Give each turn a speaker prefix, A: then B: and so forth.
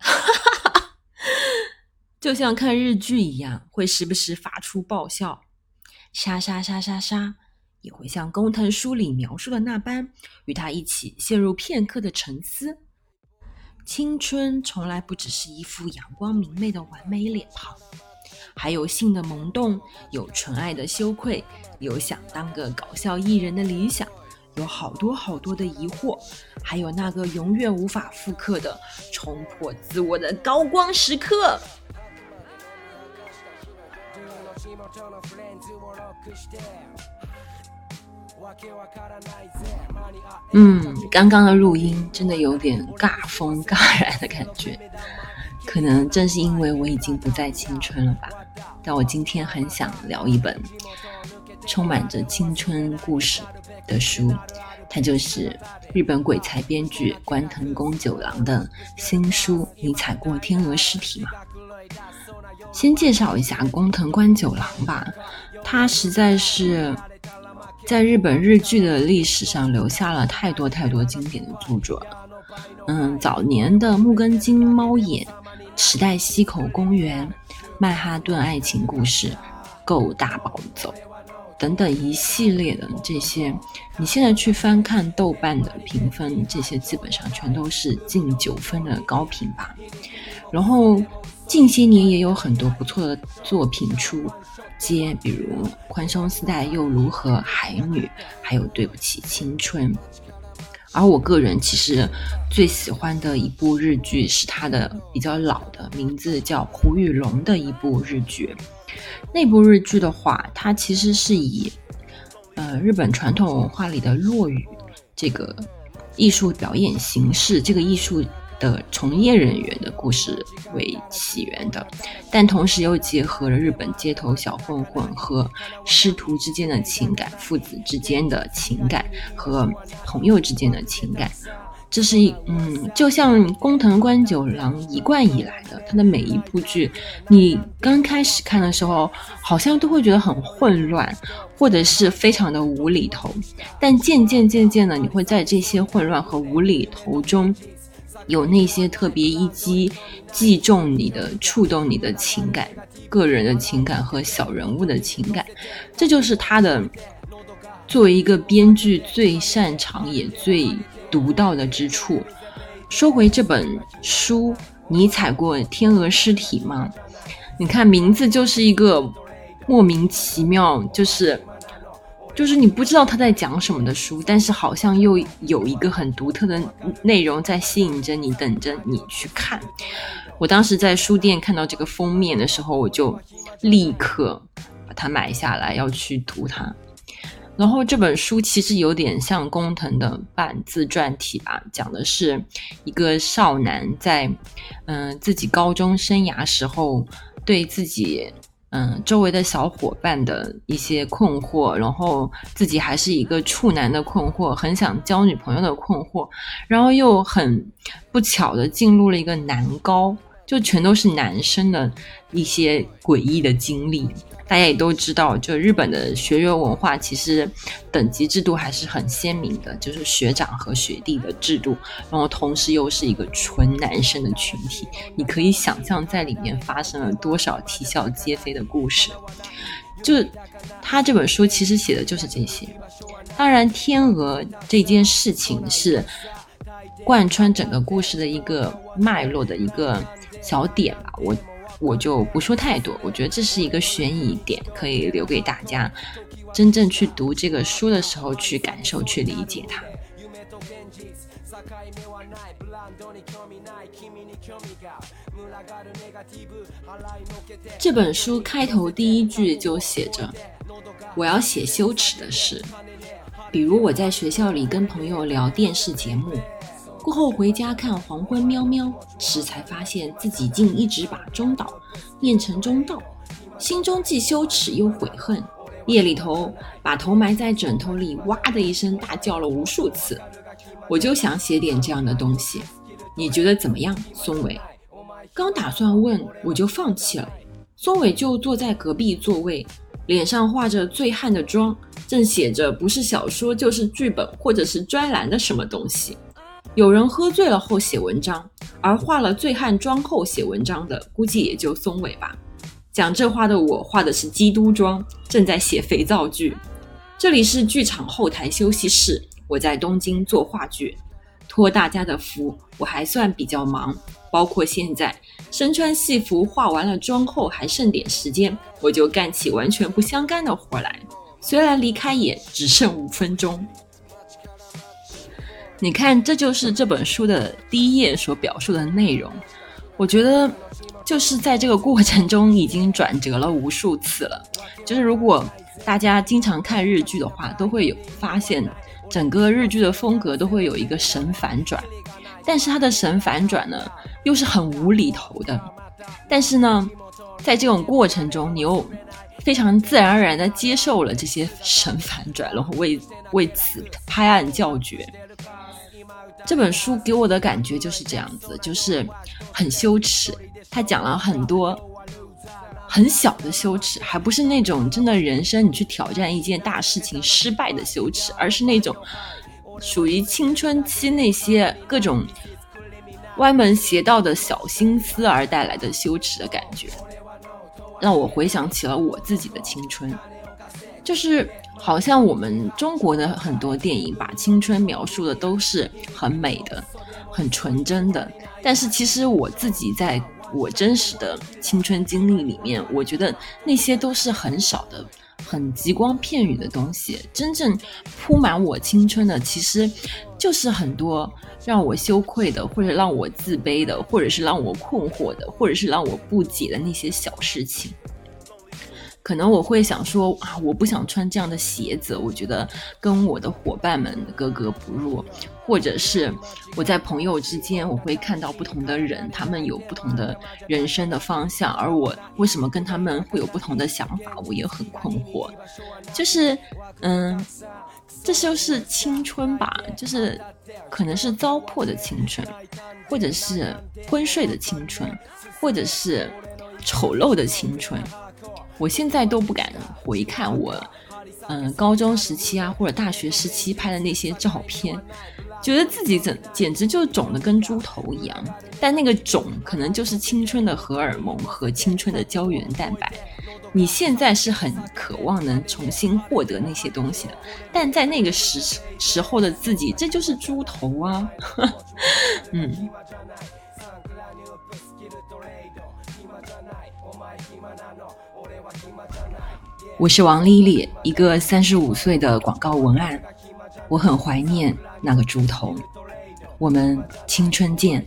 A: 哈哈哈哈就像看日剧一样，会时不时发出爆笑，沙沙沙沙沙，也会像工藤书里描述的那般，与他一起陷入片刻的沉思。青春从来不只是一副阳光明媚的完美脸庞，还有性的萌动，有纯爱的羞愧，有想当个搞笑艺人的理想，有好多好多的疑惑，还有那个永远无法复刻的冲破自我的高光时刻。嗯，刚刚的录音真的有点尬风尬然的感觉，可能正是因为我已经不再青春了吧。但我今天很想聊一本充满着青春故事的书，它就是日本鬼才编剧关藤宫九郎的新书《你踩过天鹅尸体吗》。先介绍一下工藤官九郎吧，他实在是在日本日剧的历史上留下了太多太多经典的著作。嗯，早年的《木根津猫眼》《时代西口公园》《曼哈顿爱情故事》《够大暴走》等等一系列的这些，你现在去翻看豆瓣的评分，这些基本上全都是近九分的高评吧。然后。近些年也有很多不错的作品出街，比如《宽松丝带又如何》《海女》，还有《对不起青春》。而我个人其实最喜欢的一部日剧是它的比较老的，名字叫《胡玉龙》的一部日剧。那部日剧的话，它其实是以呃日本传统文化里的落语这个艺术表演形式，这个艺术。的从业人员的故事为起源的，但同时又结合了日本街头小混混和师徒之间的情感、父子之间的情感和朋友之间的情感。这是一嗯，就像工藤官九郎一贯以来的，他的每一部剧，你刚开始看的时候，好像都会觉得很混乱，或者是非常的无厘头，但渐渐渐渐的，你会在这些混乱和无厘头中。有那些特别一击击中你的、触动你的情感、个人的情感和小人物的情感，这就是他的作为一个编剧最擅长也最独到的之处。说回这本书，你踩过天鹅尸体吗？你看名字就是一个莫名其妙，就是。就是你不知道他在讲什么的书，但是好像又有一个很独特的内容在吸引着你，等着你去看。我当时在书店看到这个封面的时候，我就立刻把它买下来，要去读它。然后这本书其实有点像工藤的半自传体吧，讲的是一个少男在嗯自己高中生涯时候对自己。嗯，周围的小伙伴的一些困惑，然后自己还是一个处男的困惑，很想交女朋友的困惑，然后又很不巧的进入了一个男高，就全都是男生的一些诡异的经历。大家也都知道，就日本的学院文化，其实等级制度还是很鲜明的，就是学长和学弟的制度，然后同时又是一个纯男生的群体，你可以想象在里面发生了多少啼笑皆非的故事。就他这本书其实写的就是这些。当然，天鹅这件事情是贯穿整个故事的一个脉络的一个小点吧，我。我就不说太多，我觉得这是一个悬疑点，可以留给大家真正去读这个书的时候去感受、去理解它。这本书开头第一句就写着：“我要写羞耻的事，比如我在学校里跟朋友聊电视节目。”过后回家看《黄昏喵喵》时，才发现自己竟一直把中岛念成中道，心中既羞耻又悔恨。夜里头把头埋在枕头里，哇的一声大叫了无数次。我就想写点这样的东西，你觉得怎么样，松尾？刚打算问，我就放弃了。松尾就坐在隔壁座位，脸上画着醉汉的妆，正写着不是小说就是剧本或者是专栏的什么东西。有人喝醉了后写文章，而化了醉汉妆后写文章的，估计也就松尾吧。讲这话的我化的是基督妆，正在写肥皂剧。这里是剧场后台休息室，我在东京做话剧。托大家的福，我还算比较忙，包括现在身穿戏服化完了妆后还剩点时间，我就干起完全不相干的活来。虽然离开也只剩五分钟。你看，这就是这本书的第一页所表述的内容。我觉得，就是在这个过程中已经转折了无数次了。就是如果大家经常看日剧的话，都会有发现。整个日剧的风格都会有一个神反转，但是它的神反转呢，又是很无厘头的。但是呢，在这种过程中，你又非常自然而然的接受了这些神反转，然后为为此拍案叫绝。这本书给我的感觉就是这样子，就是很羞耻。他讲了很多。很小的羞耻，还不是那种真的人生你去挑战一件大事情失败的羞耻，而是那种属于青春期那些各种歪门邪道的小心思而带来的羞耻的感觉，让我回想起了我自己的青春，就是好像我们中国的很多电影把青春描述的都是很美的、很纯真的，但是其实我自己在。我真实的青春经历里面，我觉得那些都是很少的、很极光片语的东西。真正铺满我青春的，其实就是很多让我羞愧的，或者让我自卑的，或者是让我困惑的，或者是让我不解的那些小事情。可能我会想说啊，我不想穿这样的鞋子，我觉得跟我的伙伴们格格不入。或者是我在朋友之间，我会看到不同的人，他们有不同的人生的方向，而我为什么跟他们会有不同的想法，我也很困惑。就是，嗯，这就是青春吧，就是可能是糟粕的青春，或者是昏睡的青春，或者是丑陋的青春。我现在都不敢回看我，嗯，高中时期啊，或者大学时期拍的那些照片，觉得自己怎简直就肿的跟猪头一样。但那个肿可能就是青春的荷尔蒙和青春的胶原蛋白。你现在是很渴望能重新获得那些东西的，但在那个时时候的自己，这就是猪头啊。嗯。我是王丽丽，一个三十五岁的广告文案。我很怀念那个猪头。我们青春见。